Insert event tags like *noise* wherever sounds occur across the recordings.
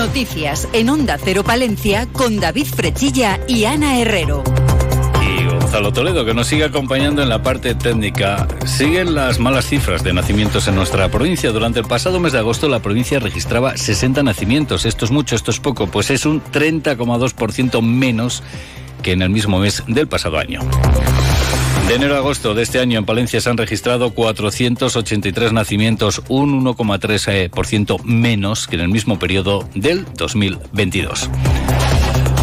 Noticias en Onda Cero Palencia con David Frechilla y Ana Herrero. Y Gonzalo Toledo, que nos sigue acompañando en la parte técnica. Siguen las malas cifras de nacimientos en nuestra provincia. Durante el pasado mes de agosto la provincia registraba 60 nacimientos. Esto es mucho, esto es poco. Pues es un 30,2% menos que en el mismo mes del pasado año. De enero a agosto de este año en Palencia se han registrado 483 nacimientos, un 1,3% menos que en el mismo periodo del 2022.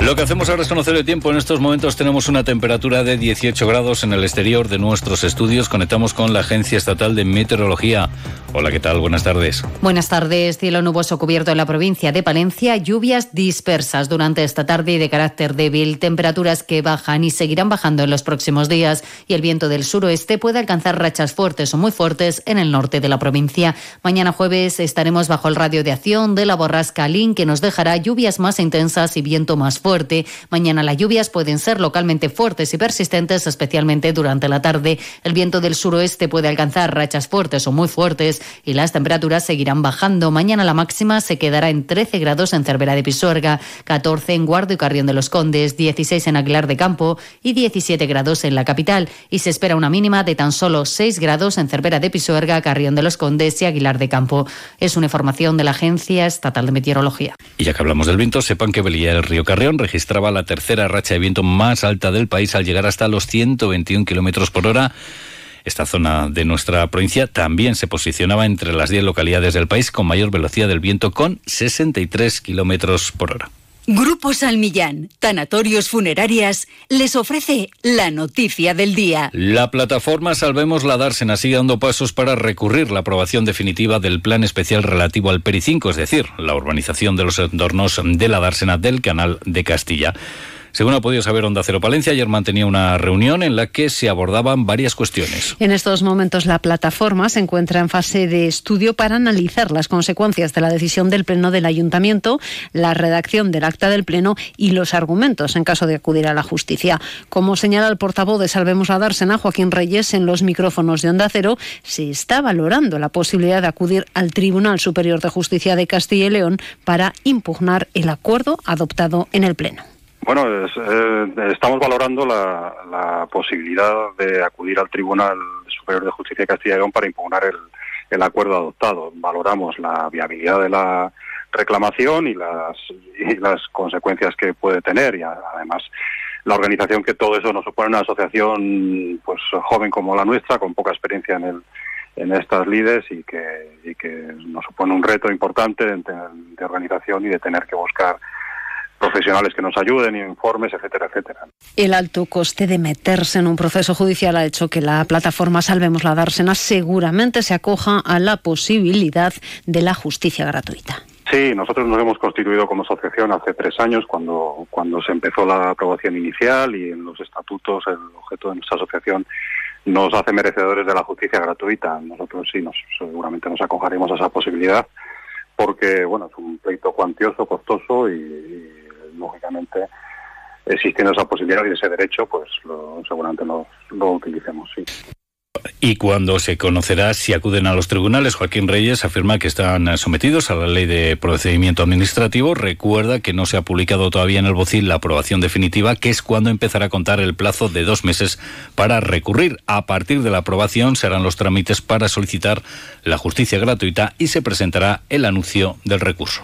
Lo que hacemos ahora es conocer el tiempo. En estos momentos tenemos una temperatura de 18 grados en el exterior de nuestros estudios. Conectamos con la Agencia Estatal de Meteorología. Hola, ¿qué tal? Buenas tardes. Buenas tardes. Cielo nuboso cubierto en la provincia de Palencia. Lluvias dispersas durante esta tarde y de carácter débil. Temperaturas que bajan y seguirán bajando en los próximos días. Y el viento del suroeste puede alcanzar rachas fuertes o muy fuertes en el norte de la provincia. Mañana jueves estaremos bajo el radio de acción de la borrasca Lin, que nos dejará lluvias más intensas y viento más fuerte fuerte. Mañana las lluvias pueden ser localmente fuertes y persistentes, especialmente durante la tarde. El viento del suroeste puede alcanzar rachas fuertes o muy fuertes y las temperaturas seguirán bajando. Mañana la máxima se quedará en 13 grados en Cervera de Pisuerga, 14 en Guardo y Carrión de los Condes, 16 en Aguilar de Campo y 17 grados en la capital. Y se espera una mínima de tan solo 6 grados en Cervera de Pisuerga, Carrión de los Condes y Aguilar de Campo. Es una información de la Agencia Estatal de Meteorología. Y ya que hablamos del viento, sepan que Belilla del Río Carrión registraba la tercera racha de viento más alta del país al llegar hasta los 121 kilómetros por hora. Esta zona de nuestra provincia también se posicionaba entre las 10 localidades del país con mayor velocidad del viento, con 63 kilómetros por hora. Grupo Salmillán, Tanatorios Funerarias, les ofrece la noticia del día. La plataforma Salvemos la Dársena sigue dando pasos para recurrir la aprobación definitiva del plan especial relativo al Peri 5, es decir, la urbanización de los entornos de la Dársena del Canal de Castilla. Según ha podido saber Onda Cero Palencia, ayer mantenía una reunión en la que se abordaban varias cuestiones. En estos momentos la plataforma se encuentra en fase de estudio para analizar las consecuencias de la decisión del Pleno del Ayuntamiento, la redacción del acta del Pleno y los argumentos en caso de acudir a la justicia. Como señala el portavoz de Salvemos a Dársena, Joaquín Reyes, en los micrófonos de Onda Cero, se está valorando la posibilidad de acudir al Tribunal Superior de Justicia de Castilla y León para impugnar el acuerdo adoptado en el Pleno. Bueno, eh, estamos valorando la, posibilidad de acudir al Tribunal Superior de Justicia de Castilla y León para impugnar el, acuerdo adoptado. Valoramos la viabilidad de la reclamación y las, las consecuencias que puede tener y además la organización que todo eso nos supone una asociación pues joven como la nuestra con poca experiencia en el en estas lides y y que nos supone un reto importante de organización y de tener que buscar profesionales que nos ayuden, informes, etcétera, etcétera. El alto coste de meterse en un proceso judicial ha hecho que la plataforma Salvemos la Dársena seguramente se acoja a la posibilidad de la justicia gratuita. Sí, nosotros nos hemos constituido como asociación hace tres años cuando, cuando se empezó la aprobación inicial y en los estatutos el objeto de nuestra asociación nos hace merecedores de la justicia gratuita. Nosotros sí, nos, seguramente nos acogeremos a esa posibilidad porque bueno es un pleito cuantioso, costoso y lógicamente, existiendo esa posibilidad y ese derecho, pues seguramente lo, lo utilicemos. Y cuando se conocerá si acuden a los tribunales, Joaquín Reyes afirma que están sometidos a la ley de procedimiento administrativo. Recuerda que no se ha publicado todavía en el BOCIL la aprobación definitiva, que es cuando empezará a contar el plazo de dos meses para recurrir. A partir de la aprobación serán los trámites para solicitar la justicia gratuita y se presentará el anuncio del recurso.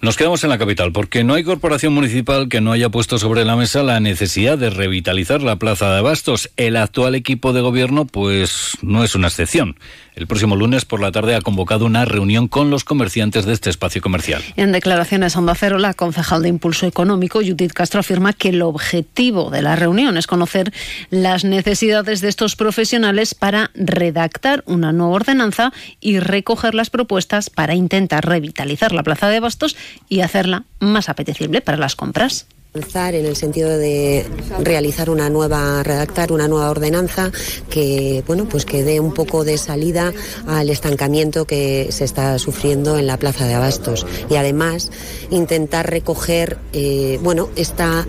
Nos quedamos en la capital porque no hay corporación municipal que no haya puesto sobre la mesa la necesidad de revitalizar la plaza de Abastos. El actual equipo de gobierno pues no es una excepción el próximo lunes por la tarde ha convocado una reunión con los comerciantes de este espacio comercial. En declaraciones a Onda Cero, la concejal de Impulso Económico, Judith Castro, afirma que el objetivo de la reunión es conocer las necesidades de estos profesionales para redactar una nueva ordenanza y recoger las propuestas para intentar revitalizar la plaza de bastos y hacerla más apetecible para las compras. en el sentido de realizar una nueva, redactar una nueva ordenanza que, bueno, pues que dé un poco de salida al estancamiento que se está sufriendo en la plaza de Abastos y además intentar recoger, eh, bueno, esta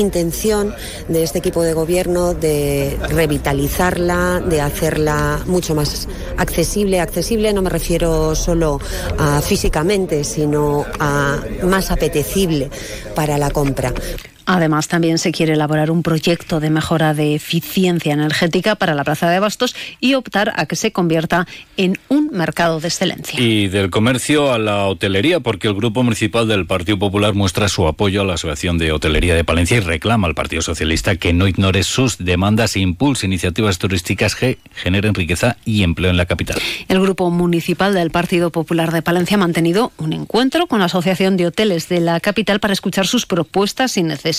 intención de este equipo de gobierno de revitalizarla, de hacerla mucho más accesible. Accesible no me refiero solo a físicamente, sino a más apetecible para la compra. Además, también se quiere elaborar un proyecto de mejora de eficiencia energética para la Plaza de Bastos y optar a que se convierta en un mercado de excelencia. Y del comercio a la hotelería, porque el Grupo Municipal del Partido Popular muestra su apoyo a la Asociación de Hotelería de Palencia y reclama al Partido Socialista que no ignore sus demandas e impulse iniciativas turísticas que generen riqueza y empleo en la capital. El Grupo Municipal del Partido Popular de Palencia ha mantenido un encuentro con la Asociación de Hoteles de la capital para escuchar sus propuestas y necesidades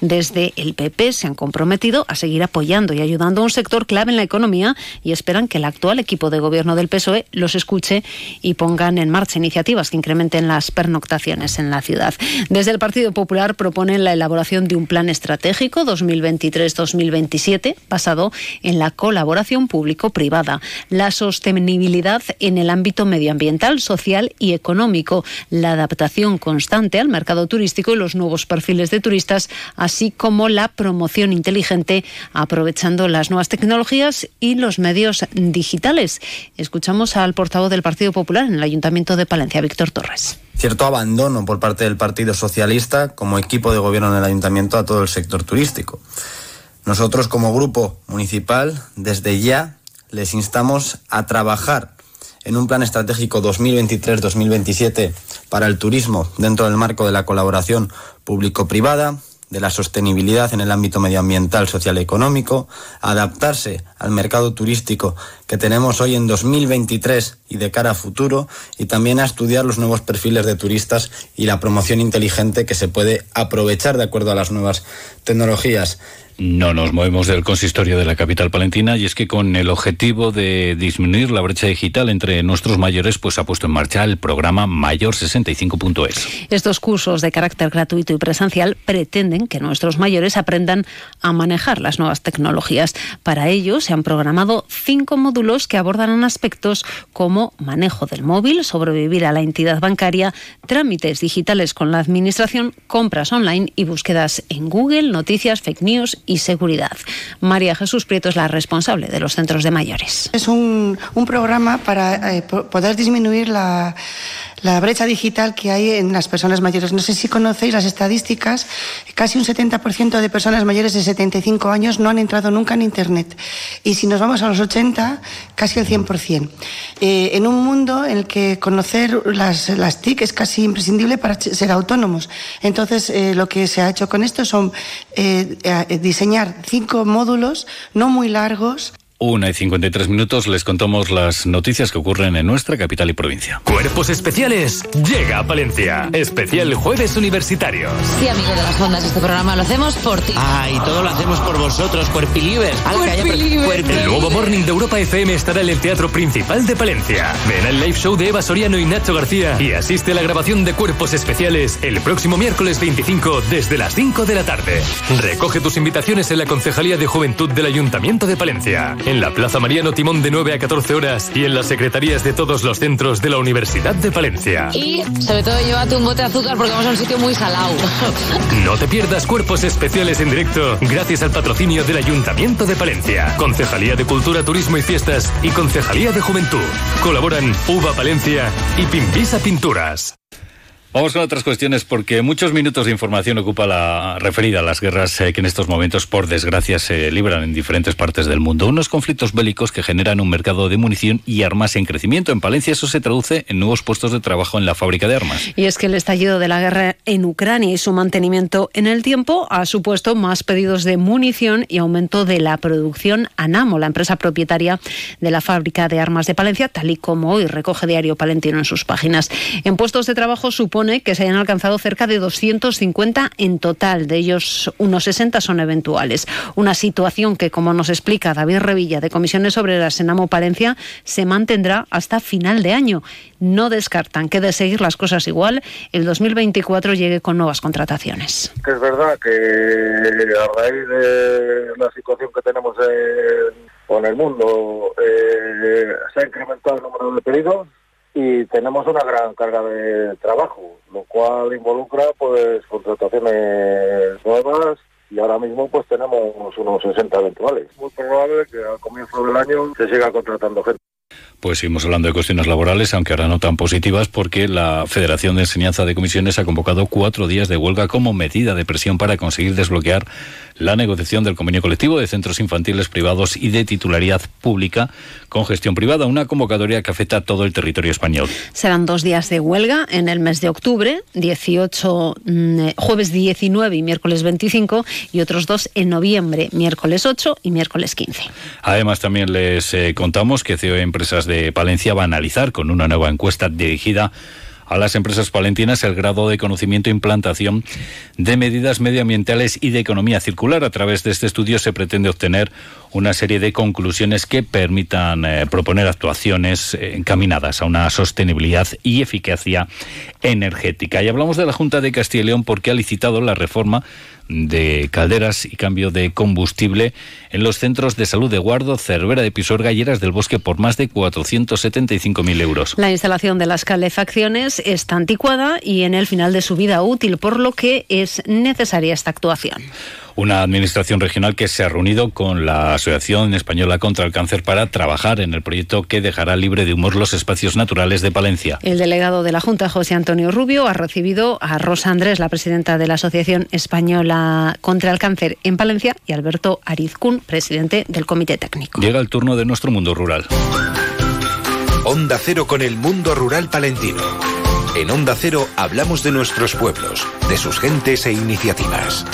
desde el PP se han comprometido a seguir apoyando y ayudando a un sector clave en la economía y esperan que el actual equipo de gobierno del PSOE los escuche y pongan en marcha iniciativas que incrementen las pernoctaciones en la ciudad. Desde el Partido Popular proponen la elaboración de un plan estratégico 2023-2027 basado en la colaboración público-privada, la sostenibilidad en el ámbito medioambiental, social y económico, la adaptación constante al mercado turístico y los nuevos perfiles de turistas, así como la promoción inteligente aprovechando las nuevas tecnologías y los medios digitales. Escuchamos al portavoz del Partido Popular en el Ayuntamiento de Palencia, Víctor Torres cierto abandono por parte del Partido Socialista como equipo de gobierno en el ayuntamiento a todo el sector turístico. Nosotros como grupo municipal desde ya les instamos a trabajar en un plan estratégico 2023-2027 para el turismo dentro del marco de la colaboración público-privada, de la sostenibilidad en el ámbito medioambiental, social y económico, adaptarse al mercado turístico que tenemos hoy en 2023 y de cara a futuro, y también a estudiar los nuevos perfiles de turistas y la promoción inteligente que se puede aprovechar de acuerdo a las nuevas tecnologías. No nos movemos del consistorio de la capital palentina y es que con el objetivo de disminuir la brecha digital entre nuestros mayores, pues ha puesto en marcha el programa Mayor 65.es. Estos cursos de carácter gratuito y presencial pretenden que nuestros mayores aprendan a manejar las nuevas tecnologías. Para ello se han programado cinco módulos que abordan aspectos como manejo del móvil, sobrevivir a la entidad bancaria, trámites digitales con la administración, compras online y búsquedas en Google, noticias, fake news y seguridad. María Jesús Prieto es la responsable de los centros de mayores. Es un, un programa para eh, poder disminuir la, la brecha digital que hay en las personas mayores. No sé si conocéis las estadísticas, casi un 70% de personas mayores de 75 años no han entrado nunca en Internet. Y si nos vamos a los 80, casi el 100%. Eh, en un mundo en el que conocer las, las TIC es casi imprescindible para ser autónomos. Entonces, eh, lo que se ha hecho con esto son eh, diseñar cinco módulos no muy largos una y 53 minutos les contamos las noticias que ocurren en nuestra capital y provincia. Cuerpos Especiales llega a Palencia. Especial Jueves Universitarios. Sí, amigos de las ondas, este programa lo hacemos por ti. Ah, y todo lo hacemos por vosotros, Cuerpilivers. El nuevo Morning de Europa FM estará en el Teatro Principal de Palencia. Ven al live show de Eva Soriano y Nacho García y asiste a la grabación de Cuerpos Especiales el próximo miércoles 25 desde las 5 de la tarde. Recoge tus invitaciones en la Concejalía de Juventud del Ayuntamiento de Palencia en la Plaza Mariano Timón de 9 a 14 horas y en las secretarías de todos los centros de la Universidad de Palencia. Y sobre todo llévate un bote de azúcar porque vamos a un sitio muy salado. *laughs* No te pierdas cuerpos especiales en directo gracias al patrocinio del Ayuntamiento de Palencia, Concejalía de Cultura, Turismo y Fiestas y Concejalía de Juventud. Colaboran Uva Palencia y Pimpisa Pinturas. Vamos con otras cuestiones porque muchos minutos de información ocupa la referida a las guerras eh, que en estos momentos, por desgracia, se libran en diferentes partes del mundo. Unos conflictos bélicos que generan un mercado de munición y armas en crecimiento. En Palencia eso se traduce en nuevos puestos de trabajo en la fábrica de armas. Y es que el estallido de la guerra en Ucrania y su mantenimiento en el tiempo ha supuesto más pedidos de munición y aumento de la producción Anamo, la empresa propietaria de la fábrica de armas de Palencia, tal y como hoy recoge Diario Palentino en sus páginas. En puestos de trabajo supone que se hayan alcanzado cerca de 250 en total, de ellos unos 60 son eventuales. Una situación que, como nos explica David Revilla de Comisiones Obreras en Amo Palencia, se mantendrá hasta final de año. No descartan que de seguir las cosas igual, el 2024 llegue con nuevas contrataciones. es verdad que a raíz de la situación que tenemos en, el mundo eh, se ha incrementado el número de pedidos y tenemos una gran carga de trabajo, lo cual involucra pues contrataciones nuevas y ahora mismo pues tenemos unos 60 eventuales. Muy probable que al comienzo del año se siga contratando gente. Pues seguimos hablando de cuestiones laborales, aunque ahora no tan positivas, porque la Federación de Enseñanza de Comisiones ha convocado cuatro días de huelga como medida de presión para conseguir desbloquear la negociación del convenio colectivo de centros infantiles privados y de titularidad pública con gestión privada, una convocatoria que afecta a todo el territorio español. Serán dos días de huelga en el mes de octubre, 18, mm, jueves 19 y miércoles 25, y otros dos en noviembre, miércoles 8 y miércoles 15. Además, también les eh, contamos que CEO Empresas de Palencia va a analizar con una nueva encuesta dirigida a las empresas palentinas el grado de conocimiento e implantación de medidas medioambientales y de economía circular. A través de este estudio se pretende obtener una serie de conclusiones que permitan eh, proponer actuaciones encaminadas a una sostenibilidad y eficacia energética. Y hablamos de la Junta de Castilla y León porque ha licitado la reforma de calderas y cambio de combustible en los centros de salud de Guardo, Cervera de Pisor, Galleras del Bosque por más de 475.000 euros. La instalación de las calefacciones está anticuada y en el final de su vida útil, por lo que es necesaria esta actuación una administración regional que se ha reunido con la Asociación Española contra el Cáncer para trabajar en el proyecto que dejará libre de humor los espacios naturales de Palencia. El delegado de la Junta, José Antonio Rubio, ha recibido a Rosa Andrés, la presidenta de la Asociación Española contra el Cáncer en Palencia, y Alberto Arizcún, presidente del Comité Técnico. Llega el turno de nuestro mundo rural. Onda Cero con el mundo rural palentino. En Onda Cero hablamos de nuestros pueblos, de sus gentes e iniciativas.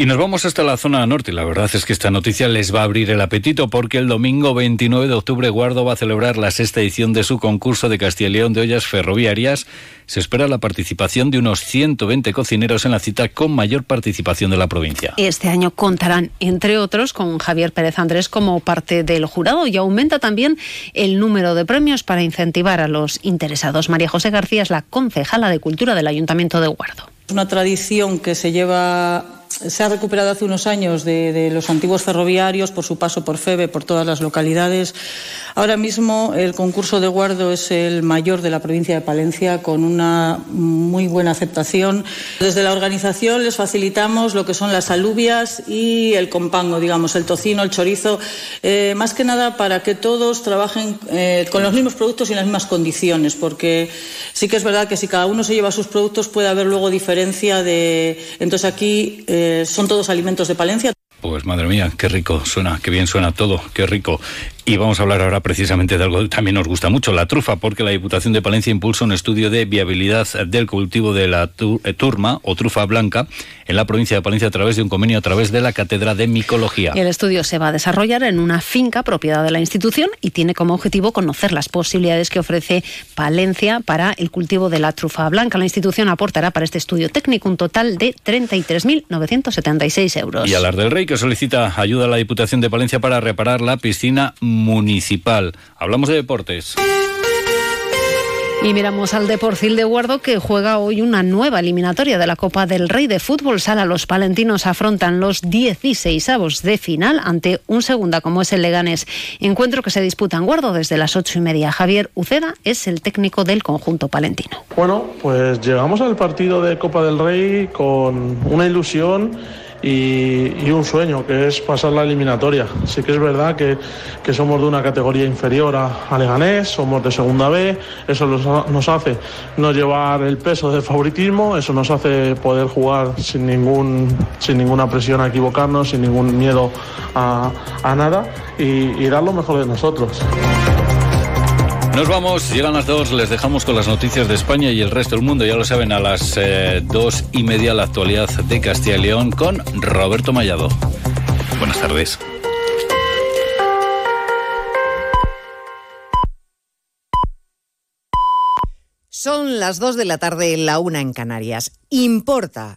Y nos vamos hasta la zona norte. La verdad es que esta noticia les va a abrir el apetito porque el domingo 29 de octubre Guardo va a celebrar la sexta edición de su concurso de Castilla y León de ollas ferroviarias. Se espera la participación de unos 120 cocineros en la cita con mayor participación de la provincia. Este año contarán, entre otros, con Javier Pérez Andrés como parte del jurado y aumenta también el número de premios para incentivar a los interesados. María José García es la concejala de Cultura del Ayuntamiento de Guardo. Es una tradición que se lleva se ha recuperado hace unos años de, los antiguos ferroviarios por su paso por FEBE, por todas las localidades. Ahora mismo el concurso de guardo es el mayor de la provincia de Palencia con una muy buena aceptación. Desde la organización les facilitamos lo que son las alubias y el compango, digamos, el tocino, el chorizo, eh, más que nada para que todos trabajen eh, con los mismos productos y en las mismas condiciones, porque sí que es verdad que si cada uno se lleva sus productos puede haber luego diferencia de. Entonces aquí. Eh, son todos alimentos de Palencia. Pues madre mía, qué rico suena, qué bien suena todo, qué rico. Y vamos a hablar ahora precisamente de algo que también nos gusta mucho, la trufa, porque la Diputación de Palencia impulsa un estudio de viabilidad del cultivo de la eh, turma o trufa blanca en la provincia de Palencia a través de un convenio a través de la Cátedra de Micología. el estudio se va a desarrollar en una finca propiedad de la institución y tiene como objetivo conocer las posibilidades que ofrece Palencia para el cultivo de la trufa blanca. La institución aportará para este estudio técnico un total de 33.976 euros. Y Alar del Rey, que solicita ayuda a la Diputación de Palencia para reparar la piscina municipal. Hablamos de deportes. Y miramos al Deporcil de Guardo que juega hoy una nueva eliminatoria de la Copa del Rey de Fútbol Sala. Los palentinos afrontan los 16 avos de final ante un segunda como es el Leganés. Encuentro que se disputa en Guardo desde las ocho y media. Javier Uceda es el técnico del conjunto palentino. Bueno, pues llegamos al partido de Copa del Rey con una ilusión y, un sueño, que es pasar la eliminatoria. Sí que es verdad que, somos de una categoría inferior a, Leganés, somos de segunda B, eso nos, hace no llevar el peso del favoritismo, eso nos hace poder jugar sin, ningún, sin ninguna presión a equivocarnos, sin ningún miedo a, nada y, y dar lo mejor de nosotros. Nos vamos, llegan las dos, les dejamos con las noticias de España y el resto del mundo. Ya lo saben, a las eh, dos y media la actualidad de Castilla y León con Roberto Mallado. Buenas tardes. Son las 2 de la tarde, la una en Canarias. Importa